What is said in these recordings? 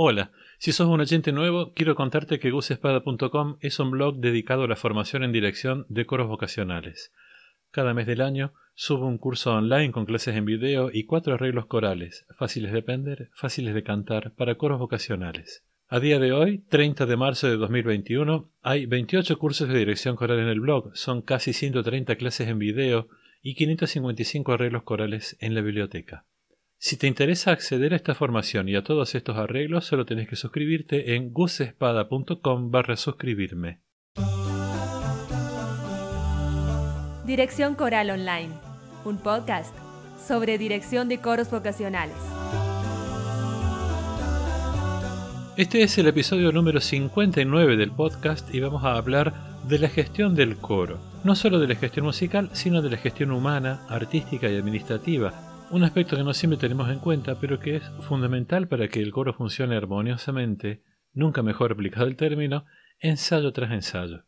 Hola, si sos un oyente nuevo, quiero contarte que gusespada.com es un blog dedicado a la formación en dirección de coros vocacionales. Cada mes del año subo un curso online con clases en video y cuatro arreglos corales, fáciles de aprender, fáciles de cantar, para coros vocacionales. A día de hoy, 30 de marzo de 2021, hay 28 cursos de dirección coral en el blog, son casi 130 clases en video y 555 arreglos corales en la biblioteca. Si te interesa acceder a esta formación y a todos estos arreglos, solo tenés que suscribirte en gusespada.com barra suscribirme. Dirección Coral Online, un podcast sobre dirección de coros vocacionales. Este es el episodio número 59 del podcast y vamos a hablar de la gestión del coro. No solo de la gestión musical, sino de la gestión humana, artística y administrativa un aspecto que no siempre tenemos en cuenta, pero que es fundamental para que el coro funcione armoniosamente, nunca mejor aplicado el término, ensayo tras ensayo.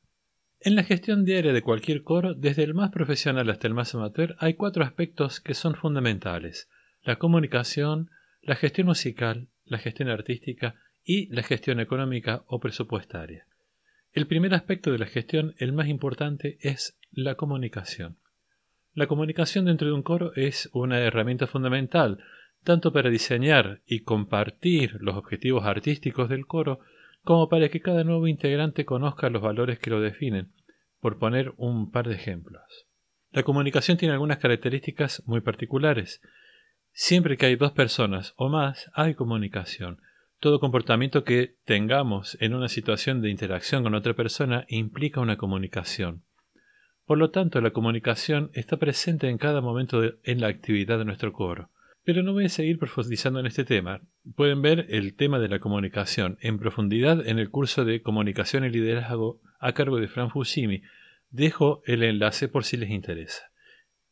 En la gestión diaria de cualquier coro, desde el más profesional hasta el más amateur, hay cuatro aspectos que son fundamentales. La comunicación, la gestión musical, la gestión artística y la gestión económica o presupuestaria. El primer aspecto de la gestión, el más importante, es la comunicación. La comunicación dentro de un coro es una herramienta fundamental, tanto para diseñar y compartir los objetivos artísticos del coro, como para que cada nuevo integrante conozca los valores que lo definen, por poner un par de ejemplos. La comunicación tiene algunas características muy particulares. Siempre que hay dos personas o más, hay comunicación. Todo comportamiento que tengamos en una situación de interacción con otra persona implica una comunicación. Por lo tanto, la comunicación está presente en cada momento en la actividad de nuestro coro. Pero no voy a seguir profundizando en este tema. Pueden ver el tema de la comunicación en profundidad en el curso de Comunicación y Liderazgo a cargo de Fran Fushimi. Dejo el enlace por si les interesa.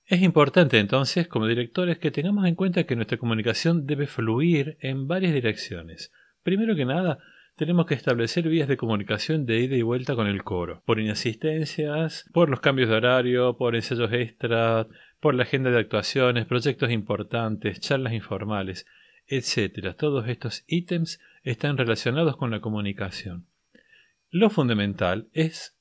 Es importante entonces, como directores, que tengamos en cuenta que nuestra comunicación debe fluir en varias direcciones. Primero que nada, tenemos que establecer vías de comunicación de ida y vuelta con el coro, por inasistencias, por los cambios de horario, por ensayos extra, por la agenda de actuaciones, proyectos importantes, charlas informales, etc. Todos estos ítems están relacionados con la comunicación. Lo fundamental es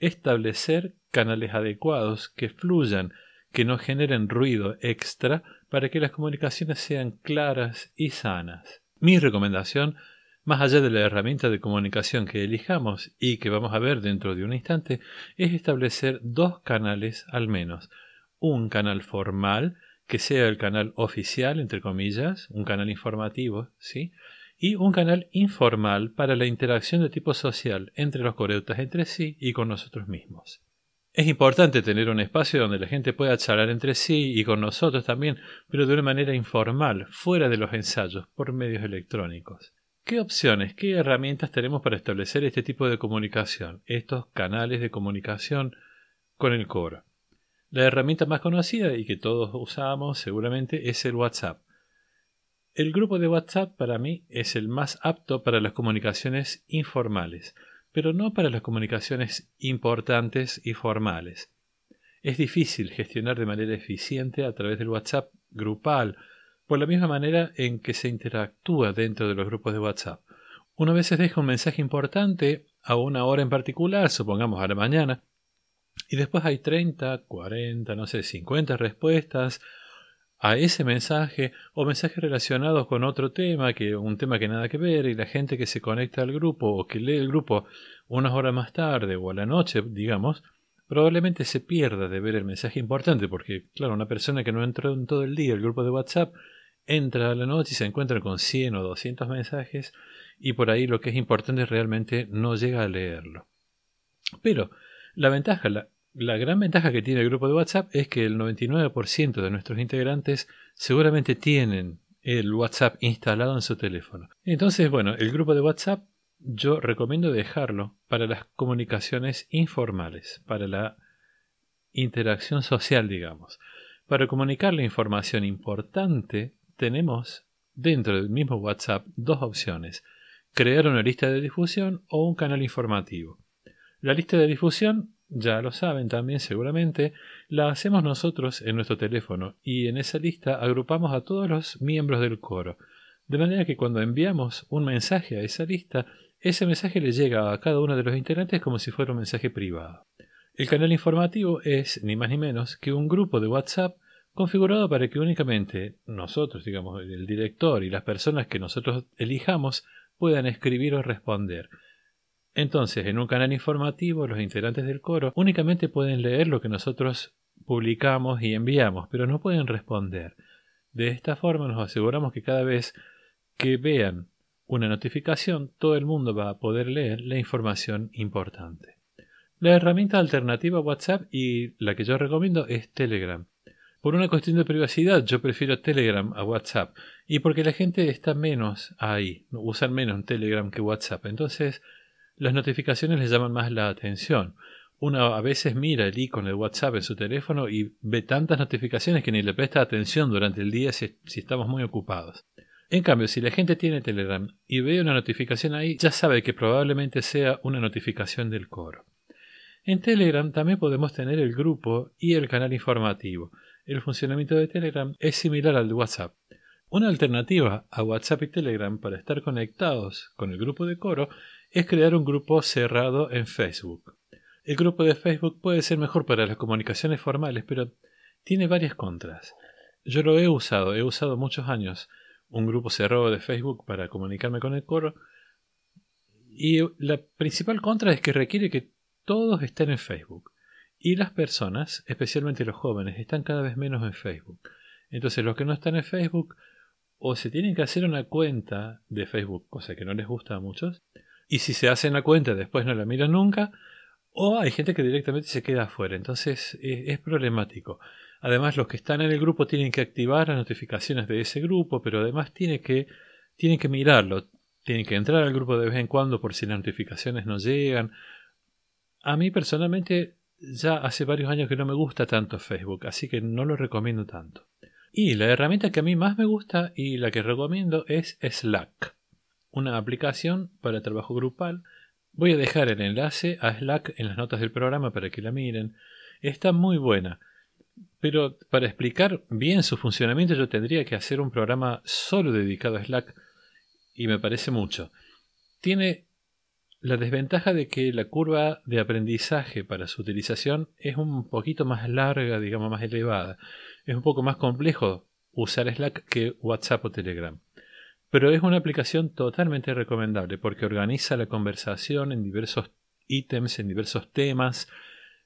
establecer canales adecuados que fluyan, que no generen ruido extra para que las comunicaciones sean claras y sanas. Mi recomendación más allá de la herramienta de comunicación que elijamos y que vamos a ver dentro de un instante, es establecer dos canales al menos. Un canal formal, que sea el canal oficial, entre comillas, un canal informativo, ¿sí? Y un canal informal para la interacción de tipo social entre los coreutas entre sí y con nosotros mismos. Es importante tener un espacio donde la gente pueda charlar entre sí y con nosotros también, pero de una manera informal, fuera de los ensayos, por medios electrónicos. ¿Qué opciones, qué herramientas tenemos para establecer este tipo de comunicación, estos canales de comunicación con el coro? La herramienta más conocida y que todos usamos seguramente es el WhatsApp. El grupo de WhatsApp para mí es el más apto para las comunicaciones informales, pero no para las comunicaciones importantes y formales. Es difícil gestionar de manera eficiente a través del WhatsApp grupal por la misma manera en que se interactúa dentro de los grupos de WhatsApp. Uno a veces deja un mensaje importante a una hora en particular, supongamos a la mañana, y después hay 30, 40, no sé, 50 respuestas a ese mensaje o mensajes relacionados con otro tema, que un tema que nada que ver, y la gente que se conecta al grupo o que lee el grupo unas horas más tarde o a la noche, digamos, probablemente se pierda de ver el mensaje importante, porque, claro, una persona que no entró en todo el día el grupo de WhatsApp entra a la noche y se encuentra con 100 o 200 mensajes y por ahí lo que es importante realmente no llega a leerlo. Pero la ventaja, la, la gran ventaja que tiene el grupo de WhatsApp es que el 99% de nuestros integrantes seguramente tienen el WhatsApp instalado en su teléfono. Entonces, bueno, el grupo de WhatsApp yo recomiendo dejarlo para las comunicaciones informales, para la interacción social, digamos. Para comunicar la información importante tenemos dentro del mismo WhatsApp dos opciones, crear una lista de difusión o un canal informativo. La lista de difusión, ya lo saben también seguramente, la hacemos nosotros en nuestro teléfono y en esa lista agrupamos a todos los miembros del coro, De manera que cuando enviamos un mensaje a esa lista, ese mensaje le llega a cada uno de los integrantes como si fuera un mensaje privado. El canal informativo es, ni más ni menos, que un grupo de WhatsApp configurado para que únicamente nosotros, digamos, el director y las personas que nosotros elijamos puedan escribir o responder. Entonces, en un canal informativo, los integrantes del coro únicamente pueden leer lo que nosotros publicamos y enviamos, pero no pueden responder. De esta forma nos aseguramos que cada vez que vean una notificación, todo el mundo va a poder leer la información importante. La herramienta alternativa a WhatsApp y la que yo recomiendo es Telegram. Por una cuestión de privacidad, yo prefiero Telegram a WhatsApp y porque la gente está menos ahí, usan menos Telegram que WhatsApp. Entonces, las notificaciones les llaman más la atención. Uno a veces mira el icono de WhatsApp en su teléfono y ve tantas notificaciones que ni le presta atención durante el día si, estamos muy ocupados. En cambio, si la gente tiene Telegram y ve una notificación ahí, ya sabe que probablemente sea una notificación del coro. En Telegram también podemos tener el grupo y el canal informativo. El funcionamiento de Telegram es similar al de WhatsApp. Una alternativa a WhatsApp y Telegram para estar conectados con el grupo de coro es crear un grupo cerrado en Facebook. El grupo de Facebook puede ser mejor para las comunicaciones formales, pero tiene varias contras. Yo lo he usado, he usado muchos años un grupo cerrado de Facebook para comunicarme con el coro, y la principal contra es que requiere que todos estén en Facebook. Y las personas, especialmente los jóvenes, están cada vez menos en Facebook. Entonces los que no están en Facebook o se tienen que hacer una cuenta de Facebook, cosa que no les gusta a muchos, y si se hacen la cuenta después no la miran nunca, o hay gente que directamente se queda afuera. Entonces es, problemático. Además, los que están en el grupo tienen que activar las notificaciones de ese grupo, pero además tienen que, que mirarlo. Tienen que entrar al grupo de vez en cuando por si las notificaciones no llegan. A mí personalmente ya hace varios años que no me gusta tanto Facebook, así que no lo recomiendo tanto. Y la herramienta que a mí más me gusta y la que recomiendo es Slack una aplicación para trabajo grupal. Voy a dejar el enlace a Slack en las notas del programa para que la miren. Está muy buena. Pero para explicar bien su funcionamiento yo tendría que hacer un programa solo dedicado a Slack y me parece mucho. Tiene la desventaja de que la curva de aprendizaje para su utilización es un poquito más larga, digamos más elevada. Es un poco más complejo usar Slack que WhatsApp o Telegram. Pero es una aplicación totalmente recomendable porque organiza la conversación en diversos ítems, en diversos temas.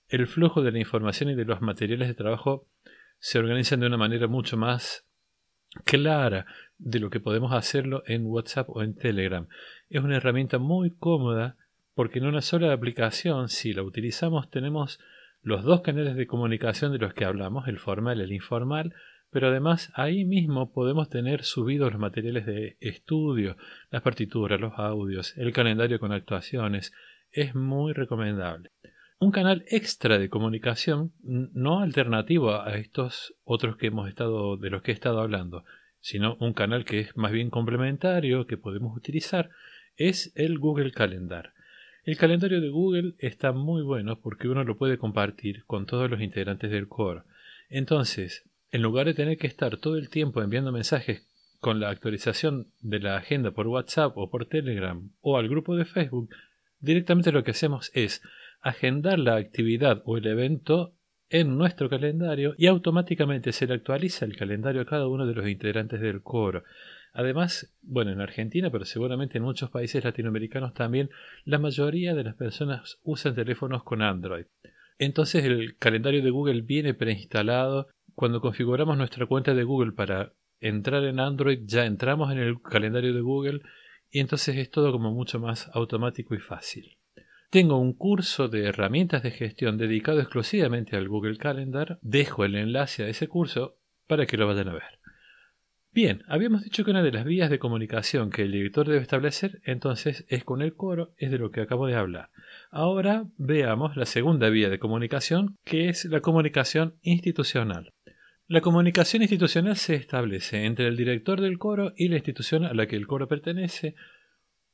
El flujo de la información y de los materiales de trabajo se organizan de una manera mucho más clara de lo que podemos hacerlo en WhatsApp o en Telegram. Es una herramienta muy cómoda porque en una sola aplicación, si la utilizamos, tenemos los dos canales de comunicación de los que hablamos, el formal y el informal, pero además ahí mismo podemos tener subidos los materiales de estudio, las partituras, los audios, el calendario con actuaciones. Es muy recomendable. Un canal extra de comunicación, no alternativo a estos otros que hemos estado, de los que he estado hablando, sino un canal que es más bien complementario, que podemos utilizar, es el Google Calendar. El calendario de Google está muy bueno porque uno lo puede compartir con todos los integrantes del core. Entonces, en lugar de tener que estar todo el tiempo enviando mensajes con la actualización de la agenda por WhatsApp o por Telegram o al grupo de Facebook, directamente lo que hacemos es agendar la actividad o el evento en nuestro calendario y automáticamente se le actualiza el calendario a cada uno de los integrantes del coro. Además, bueno, en Argentina, pero seguramente en muchos países latinoamericanos también, la mayoría de las personas usan teléfonos con Android. Entonces el calendario de Google viene preinstalado cuando configuramos nuestra cuenta de Google para entrar en Android, ya entramos en el calendario de Google y entonces es todo como mucho más automático y fácil. Tengo un curso de herramientas de gestión dedicado exclusivamente al Google Calendar. Dejo el enlace a ese curso para que lo vayan a ver. Bien, habíamos dicho que una de las vías de comunicación que el director debe establecer entonces es con el coro, es de lo que acabo de hablar. Ahora veamos la segunda vía de comunicación, que es la comunicación institucional. La comunicación institucional se establece entre el director del coro y la institución a la que el coro pertenece,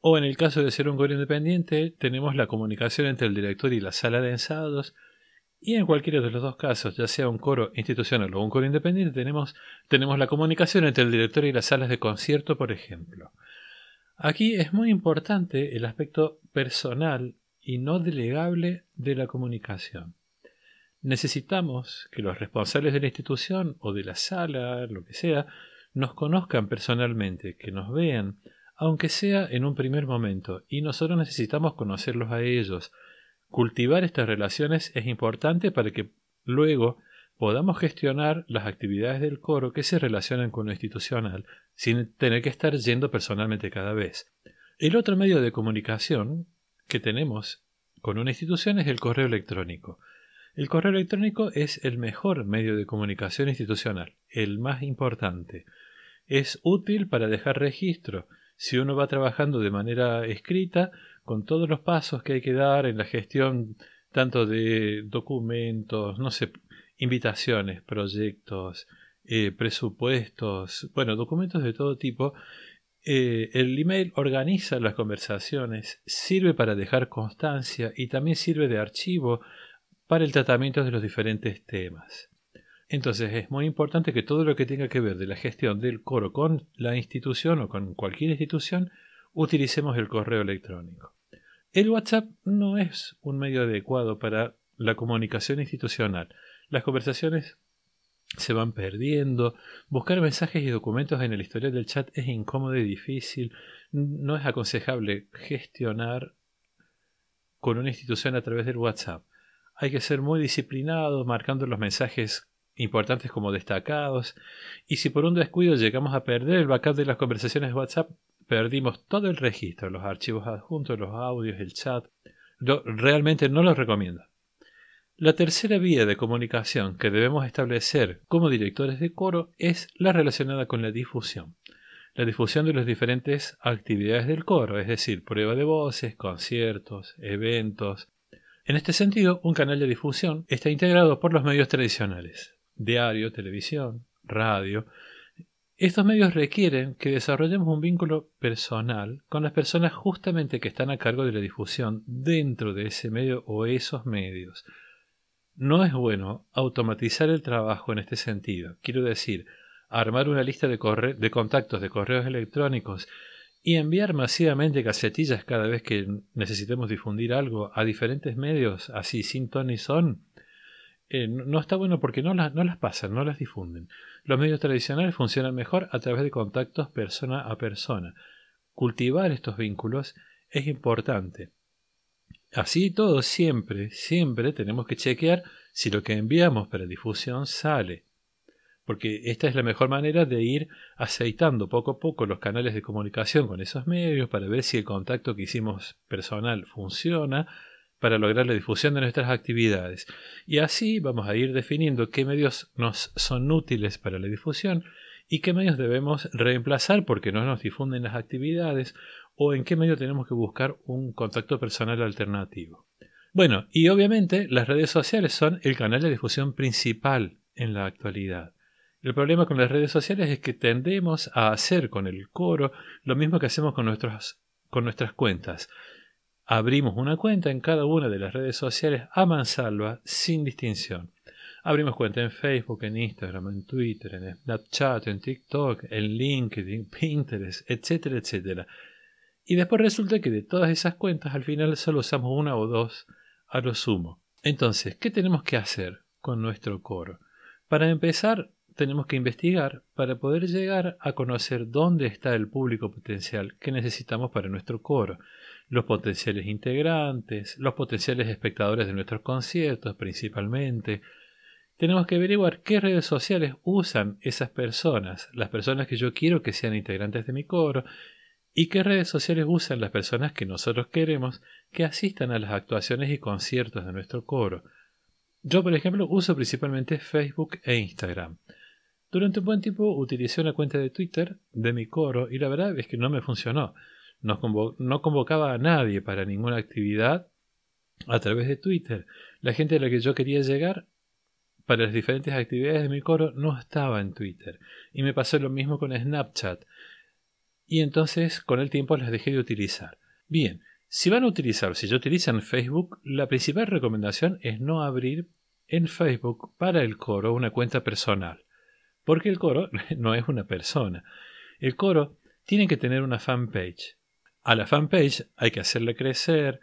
o en el caso de ser un coro independiente, tenemos la comunicación entre el director y la sala de ensayos, Y en cualquiera de los dos casos, ya sea un coro institucional o un coro independiente, tenemos, tenemos la comunicación entre el director y las salas de concierto, por ejemplo. Aquí es muy importante el aspecto personal y no delegable de la comunicación. Necesitamos que los responsables de la institución o de la sala, lo que sea, nos conozcan personalmente, que nos vean, aunque sea en un primer momento, y nosotros necesitamos conocerlos a ellos. Cultivar estas relaciones es importante para que luego podamos gestionar las actividades del coro que se relacionan con lo institucional, sin tener que estar yendo personalmente cada vez. El otro medio de comunicación que tenemos con una institución es el correo electrónico. El correo electrónico es el mejor medio de comunicación institucional, el más importante. Es útil para dejar registro. Si uno va trabajando de manera escrita, con todos los pasos que hay que dar en la gestión tanto de documentos, no sé, invitaciones, proyectos, eh, presupuestos, bueno, documentos de todo tipo. Eh, el email organiza las conversaciones, sirve para dejar constancia y también sirve de archivo para el tratamiento de los diferentes temas. Entonces es muy importante que todo lo que tenga que ver de la gestión del coro con la institución o con cualquier institución, utilicemos el correo electrónico. El WhatsApp no es un medio adecuado para la comunicación institucional. Las conversaciones se van perdiendo. Buscar mensajes y documentos en el historial del chat es incómodo y difícil. No es aconsejable gestionar con una institución a través del WhatsApp. Hay que ser muy disciplinado, marcando los mensajes importantes como destacados. Y si por un descuido llegamos a perder el backup de las conversaciones de WhatsApp, perdimos todo el registro, los archivos adjuntos, los audios, el chat. realmente no lo recomiendo. La tercera vía de comunicación que debemos establecer como directores de coro es la relacionada con la difusión. La difusión de las diferentes actividades del coro, es decir, prueba de voces, conciertos, eventos. En este sentido, un canal de difusión está integrado por los medios tradicionales, diario, televisión, radio. Estos medios requieren que desarrollemos un vínculo personal con las personas justamente que están a cargo de la difusión dentro de ese medio o esos medios no es bueno automatizar el trabajo en este sentido. Quiero decir, armar una lista de, contactos de correos electrónicos y enviar masivamente casetillas cada vez que necesitemos difundir algo a diferentes medios, así sin ton ni son, eh, no está bueno porque no las, no las pasan, no las difunden. Los medios tradicionales funcionan mejor a través de contactos persona a persona. Cultivar estos vínculos es importante. Así todo, siempre, siempre tenemos que chequear si lo que enviamos para difusión sale. Porque esta es la mejor manera de ir aceitando poco a poco los canales de comunicación con esos medios para ver si el contacto que hicimos personal funciona para lograr la difusión de nuestras actividades. Y así vamos a ir definiendo qué medios nos son útiles para la difusión y qué medios debemos reemplazar porque no nos difunden las actividades o en qué medio tenemos que buscar un contacto personal alternativo. Bueno, y obviamente las redes sociales son el canal de difusión principal en la actualidad. El problema con las redes sociales es que tendemos a hacer con el coro lo mismo que hacemos con, con nuestras cuentas. Abrimos una cuenta en cada una de las redes sociales a mansalva, sin distinción. Abrimos cuenta en Facebook, en Instagram, en Twitter, en Snapchat, en TikTok, en LinkedIn, Pinterest, etcétera, etcétera. Y después resulta que de todas esas cuentas al final solo usamos una o dos a lo sumo. Entonces, ¿qué tenemos que hacer con nuestro coro? Para empezar, tenemos que investigar para poder llegar a conocer dónde está el público potencial que necesitamos para nuestro coro, los potenciales integrantes, los potenciales espectadores de nuestros conciertos principalmente. Tenemos que averiguar qué redes sociales usan esas personas, las personas que yo quiero que sean integrantes de mi coro, y qué redes sociales usan las personas que nosotros queremos que asistan a las actuaciones y conciertos de nuestro coro. Yo, por ejemplo, uso principalmente Facebook e Instagram. Durante un buen tiempo utilicé una cuenta de Twitter de mi coro y la verdad es que no me funcionó. No, convocaba a nadie para ninguna actividad a través de Twitter. La gente a la que yo quería llegar para las diferentes actividades de mi coro no estaba en Twitter. Y me pasó lo mismo con Snapchat y entonces con el tiempo las dejé de utilizar. Bien, si van a utilizar, si ya utilizan Facebook, la principal recomendación es no abrir en Facebook para el coro una cuenta personal. Porque el coro no es una persona. El coro tiene que tener una fanpage. A la fanpage hay que hacerle crecer.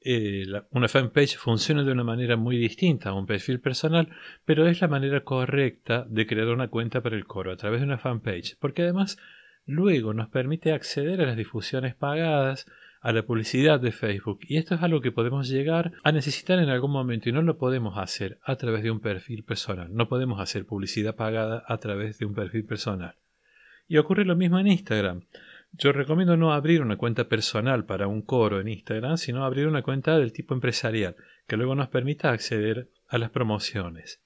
Eh, una fanpage funciona de una manera muy distinta a un perfil personal, pero es la manera correcta de crear una cuenta para el coro a través de una fanpage, porque además luego nos permite acceder a las difusiones pagadas, a la publicidad de Facebook, y esto es algo que podemos llegar a necesitar en algún momento y no lo podemos hacer a través de un perfil personal, no podemos hacer publicidad pagada a través de un perfil personal. Y ocurre lo mismo en Instagram. Yo recomiendo no abrir una cuenta personal para un coro en Instagram, sino abrir una cuenta del tipo empresarial, que luego nos permita acceder a las promociones.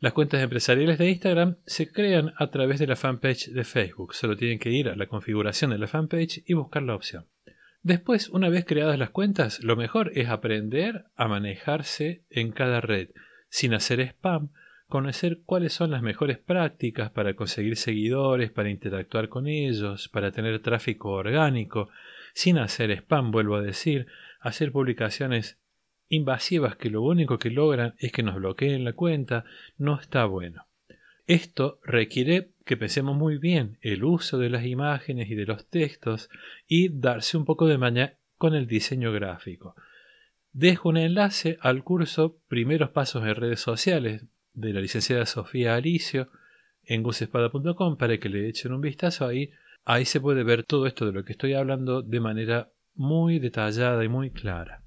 Las cuentas empresariales de Instagram se crean a través de la fanpage de Facebook. Solo tienen que ir a la configuración de la fanpage y buscar la opción. Después, una vez creadas las cuentas, lo mejor es aprender a manejarse en cada red, sin hacer spam, conocer cuáles son las mejores prácticas para conseguir seguidores, para interactuar con ellos, para tener tráfico orgánico, sin hacer spam, vuelvo a decir, hacer publicaciones invasivas que lo único que logran es que nos bloqueen la cuenta, no está bueno. Esto requiere que pensemos muy bien el uso de las imágenes y de los textos y darse un poco de maña con el diseño gráfico. Dejo un enlace al curso Primeros Pasos en Redes Sociales, de la licenciada Sofía Alicio en gusespada.com para que le echen un vistazo ahí. Ahí se puede ver todo esto de lo que estoy hablando de manera muy detallada y muy clara.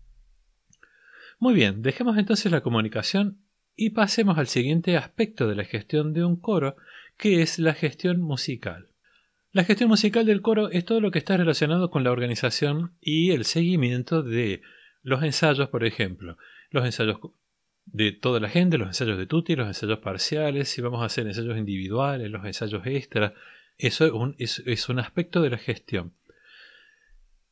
Muy bien, dejemos entonces la comunicación y pasemos al siguiente aspecto de la gestión de un coro, que es la gestión musical. La gestión musical del coro es todo lo que está relacionado con la organización y el seguimiento de los ensayos, por ejemplo, los ensayos de toda la gente, los ensayos de tutti, los ensayos parciales, si vamos a hacer ensayos individuales, los ensayos extra. Eso es un, es, un aspecto de la gestión.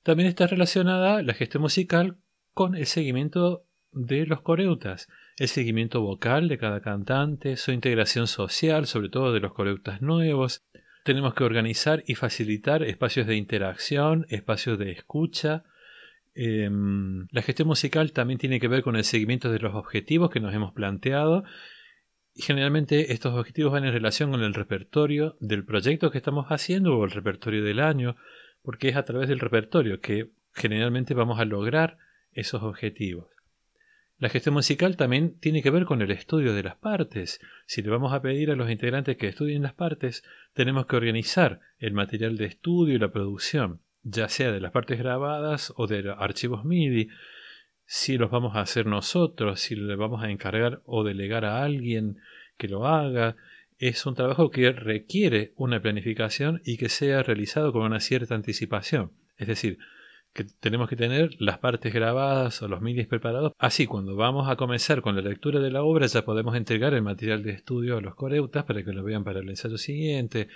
También está relacionada la gestión musical con el seguimiento de los coreutas, el seguimiento vocal de cada cantante, su integración social, sobre todo de los coreutas nuevos. Tenemos que organizar y facilitar espacios de interacción, espacios de escucha, Em, la gestión musical también tiene que ver con el seguimiento de los objetivos que nos hemos planteado. Y generalmente estos objetivos van en relación con el repertorio del proyecto que estamos haciendo o el repertorio del año, porque es a través del repertorio que generalmente vamos a lograr esos objetivos. La gestión musical también tiene que ver con el estudio de las partes. Si le vamos a pedir a los integrantes que estudien las partes, tenemos que organizar el material de estudio y la producción ya sea de las partes grabadas o de archivos MIDI, si los vamos a hacer nosotros, si le vamos a encargar o delegar a alguien que lo haga, es un trabajo que requiere una planificación y que sea realizado con una cierta anticipación. Es decir, que tenemos que tener las partes grabadas o los MIDI preparados. Así, cuando vamos a comenzar con la lectura de la obra, ya podemos entregar el material de estudio a los coreutas para que lo vean para el ensayo siguiente,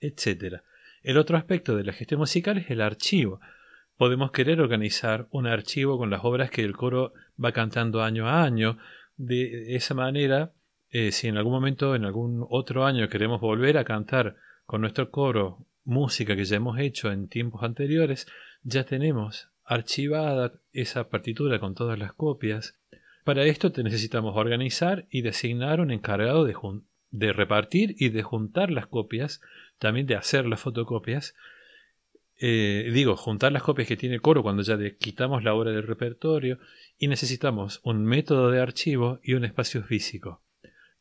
etcétera. El otro aspecto de la gestión musical es el archivo. Podemos querer organizar un archivo con las obras que el coro va cantando año a año. De esa manera, eh, si en algún momento, en algún otro año, queremos volver a cantar con nuestro coro música que ya hemos hecho en tiempos anteriores, ya tenemos archivada esa partitura con todas las copias. Para esto necesitamos organizar y designar un encargado de, de repartir y de juntar las copias también de hacer las fotocopias. Eh, digo, juntar las copias que tiene el coro cuando ya le quitamos la obra del repertorio y necesitamos un método de archivo y un espacio físico.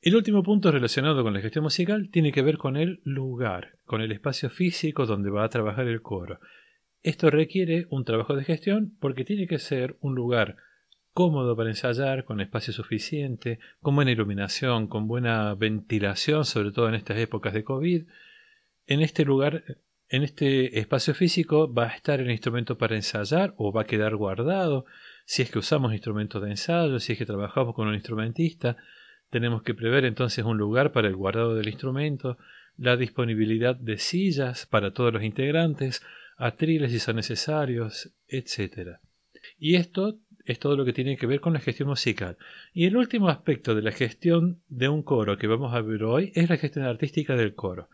El último punto relacionado con la gestión musical tiene que ver con el lugar, con el espacio físico donde va a trabajar el coro. Esto requiere un trabajo de gestión porque tiene que ser un lugar cómodo para ensayar, con espacio suficiente, con buena iluminación, con buena ventilación, sobre todo en estas épocas de COVID, en este lugar, en este espacio físico, va a estar el instrumento para ensayar o va a quedar guardado. Si es que usamos instrumentos de ensayo, si es que trabajamos con un instrumentista, tenemos que prever entonces un lugar para el guardado del instrumento, la disponibilidad de sillas para todos los integrantes, atriles si son necesarios, etc. Y esto es todo lo que tiene que ver con la gestión musical. Y el último aspecto de la gestión de un coro que vamos a ver hoy es la gestión artística del coro.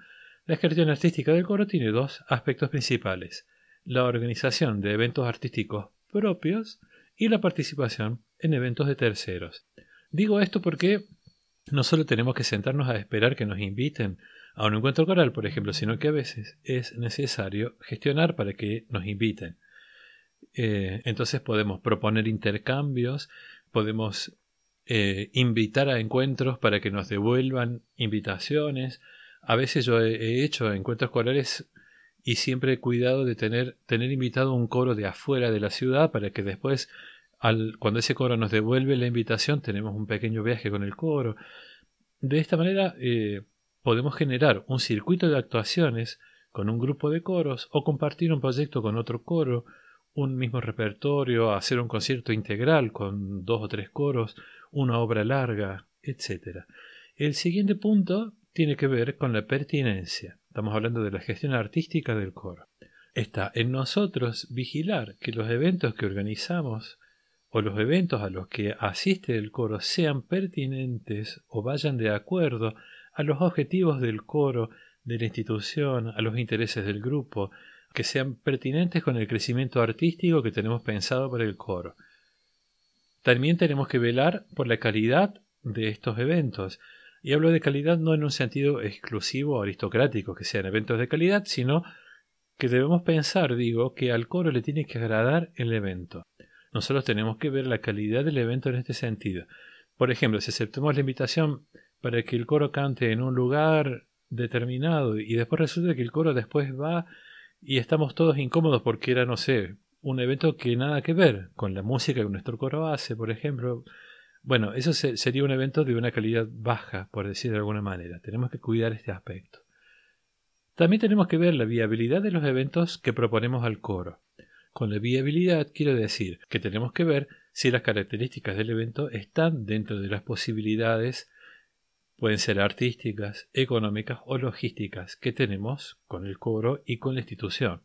La gestión artística del coro tiene dos aspectos principales, la organización de eventos artísticos propios y la participación en eventos de terceros. Digo esto porque no solo tenemos que sentarnos a esperar que nos inviten a un encuentro coral, por ejemplo, sino que a veces es necesario gestionar para que nos inviten. Eh, entonces podemos proponer intercambios, podemos eh, invitar a encuentros para que nos devuelvan invitaciones. A veces yo he, hecho encuentros corales y siempre he cuidado de tener, tener invitado un coro de afuera de la ciudad para que después, al, cuando ese coro nos devuelve la invitación, tenemos un pequeño viaje con el coro. De esta manera eh, podemos generar un circuito de actuaciones con un grupo de coros o compartir un proyecto con otro coro un mismo repertorio, hacer un concierto integral con dos o tres coros, una obra larga, etc. El siguiente punto tiene que ver con la pertinencia. Estamos hablando de la gestión artística del coro. Está en nosotros vigilar que los eventos que organizamos o los eventos a los que asiste el coro sean pertinentes o vayan de acuerdo a los objetivos del coro, de la institución, a los intereses del grupo, que sean pertinentes con el crecimiento artístico que tenemos pensado para el coro. También tenemos que velar por la calidad de estos eventos. Y hablo de calidad no en un sentido exclusivo aristocrático, que sean eventos de calidad, sino que debemos pensar, digo, que al coro le tiene que agradar el evento. Nosotros tenemos que ver la calidad del evento en este sentido. Por ejemplo, si aceptamos la invitación para que el coro cante en un lugar determinado y después resulta que el coro después va y estamos todos incómodos porque era, no sé, un evento que nada que ver con la música que nuestro coro hace, por ejemplo. Bueno, eso sería un evento de una calidad baja, por decir de alguna manera. Tenemos que cuidar este aspecto. También tenemos que ver la viabilidad de los eventos que proponemos al coro. Con la viabilidad quiero decir que tenemos que ver si las características del evento están dentro de las posibilidades Pueden ser artísticas, económicas o logísticas que tenemos con el coro y con la institución.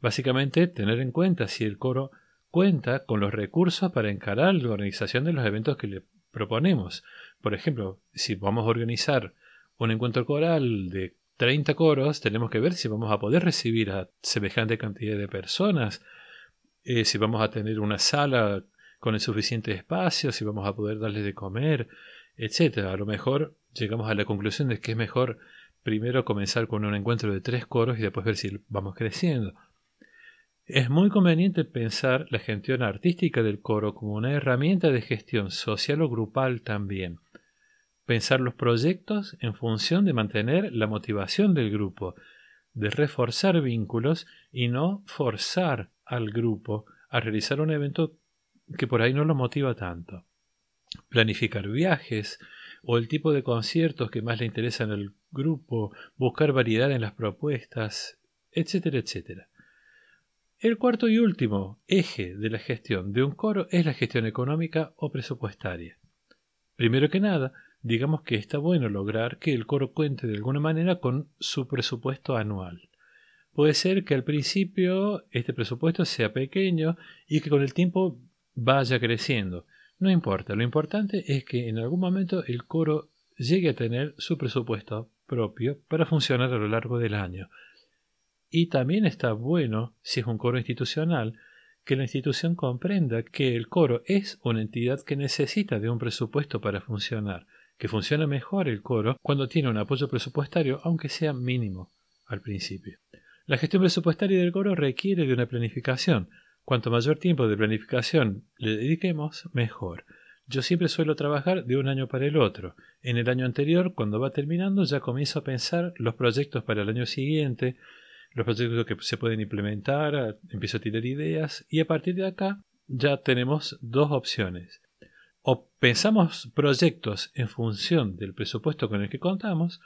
Básicamente, tener en cuenta si el coro cuenta con los recursos para encarar la organización de los eventos que le proponemos. Por ejemplo, si vamos a organizar un encuentro coral de 30 coros, tenemos que ver si vamos a poder recibir a semejante cantidad de personas, eh, si vamos a tener una sala con el suficiente espacio, si vamos a poder darles de comer, etcétera. A lo mejor llegamos a la conclusión de que es mejor primero comenzar con un encuentro de tres coros y después ver si vamos creciendo. Es muy conveniente pensar la gestión artística del coro como una herramienta de gestión social o grupal también. Pensar los proyectos en función de mantener la motivación del grupo, de reforzar vínculos y no forzar al grupo a realizar un evento que por ahí no lo motiva tanto planificar viajes o el tipo de conciertos que más le interesan al grupo, buscar variedad en las propuestas, etcétera, etcétera. El cuarto y último eje de la gestión de un coro es la gestión económica o presupuestaria. Primero que nada, digamos que está bueno lograr que el coro cuente de alguna manera con su presupuesto anual. Puede ser que al principio este presupuesto sea pequeño y que con el tiempo vaya creciendo, no importa, lo importante es que en algún momento el coro llegue a tener su presupuesto propio para funcionar a lo largo del año. Y también está bueno, si es un coro institucional, que la institución comprenda que el coro es una entidad que necesita de un presupuesto para funcionar, que funciona mejor el coro cuando tiene un apoyo presupuestario, aunque sea mínimo al principio. La gestión presupuestaria del coro requiere de una planificación, Cuanto mayor tiempo de planificación le dediquemos, mejor. Yo siempre suelo trabajar de un año para el otro. En el año anterior, cuando va terminando, ya comienzo a pensar los proyectos para el año siguiente, los proyectos que se pueden implementar, empiezo a tirar ideas y a partir de acá ya tenemos dos opciones. O pensamos proyectos en función del presupuesto con el que contamos,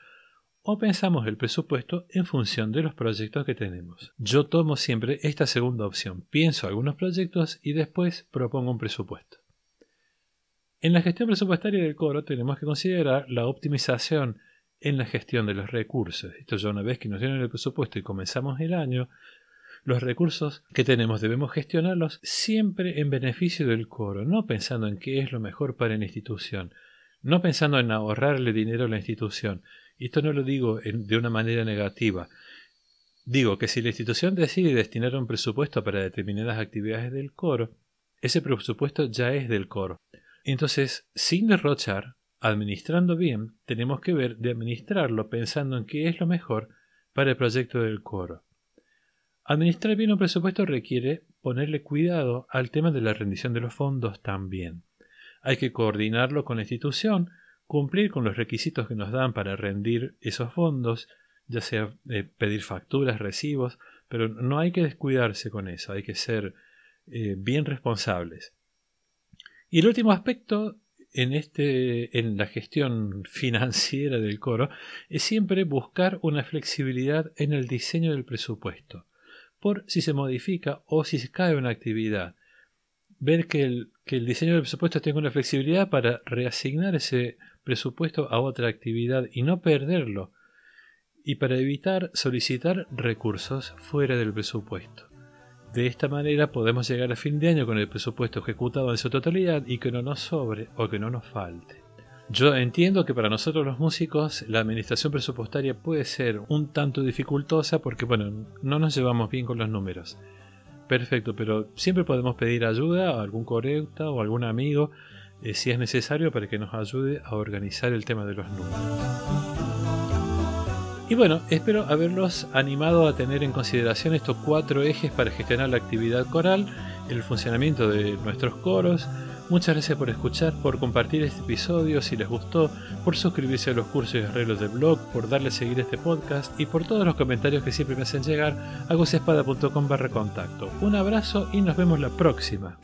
o pensamos el presupuesto en función de los proyectos que tenemos. Yo tomo siempre esta segunda opción, pienso algunos proyectos y después propongo un presupuesto. En la gestión presupuestaria del coro tenemos que considerar la optimización en la gestión de los recursos. Esto ya una vez que nos dieron el presupuesto y comenzamos el año, los recursos que tenemos debemos gestionarlos siempre en beneficio del coro, no pensando en qué es lo mejor para la institución, no pensando en ahorrarle dinero a la institución, y esto no lo digo de una manera negativa. Digo que si la institución decide destinar un presupuesto para determinadas actividades del coro, ese presupuesto ya es del coro. Entonces, sin derrochar, administrando bien, tenemos que ver de administrarlo pensando en qué es lo mejor para el proyecto del coro. Administrar bien un presupuesto requiere ponerle cuidado al tema de la rendición de los fondos también. Hay que coordinarlo con la institución, cumplir con los requisitos que nos dan para rendir esos fondos, ya sea eh, pedir facturas, recibos, pero no hay que descuidarse con eso, hay que ser eh, bien responsables. Y el último aspecto en, este, en la gestión financiera del coro es siempre buscar una flexibilidad en el diseño del presupuesto, por si se modifica o si se cae una actividad. Ver que el, que el diseño del presupuesto tenga una flexibilidad para reasignar ese presupuesto a otra actividad y no perderlo, y para evitar solicitar recursos fuera del presupuesto. De esta manera podemos llegar a fin de año con el presupuesto ejecutado en su totalidad y que no nos sobre o que no nos falte. Yo entiendo que para nosotros los músicos la administración presupuestaria puede ser un tanto dificultosa porque bueno, no nos llevamos bien con los números. Perfecto, pero siempre podemos pedir ayuda a algún coreuta o algún amigo eh, si es necesario para que nos ayude a organizar el tema de los números. Y bueno, espero haberlos animado a tener en consideración estos cuatro ejes para gestionar la actividad coral, el funcionamiento de nuestros coros. Muchas gracias por escuchar, por compartir este episodio si les gustó, por suscribirse a los cursos y arreglos del blog, por darle a seguir este podcast y por todos los comentarios que siempre me hacen llegar a gocespada.com barra contacto. Un abrazo y nos vemos la próxima.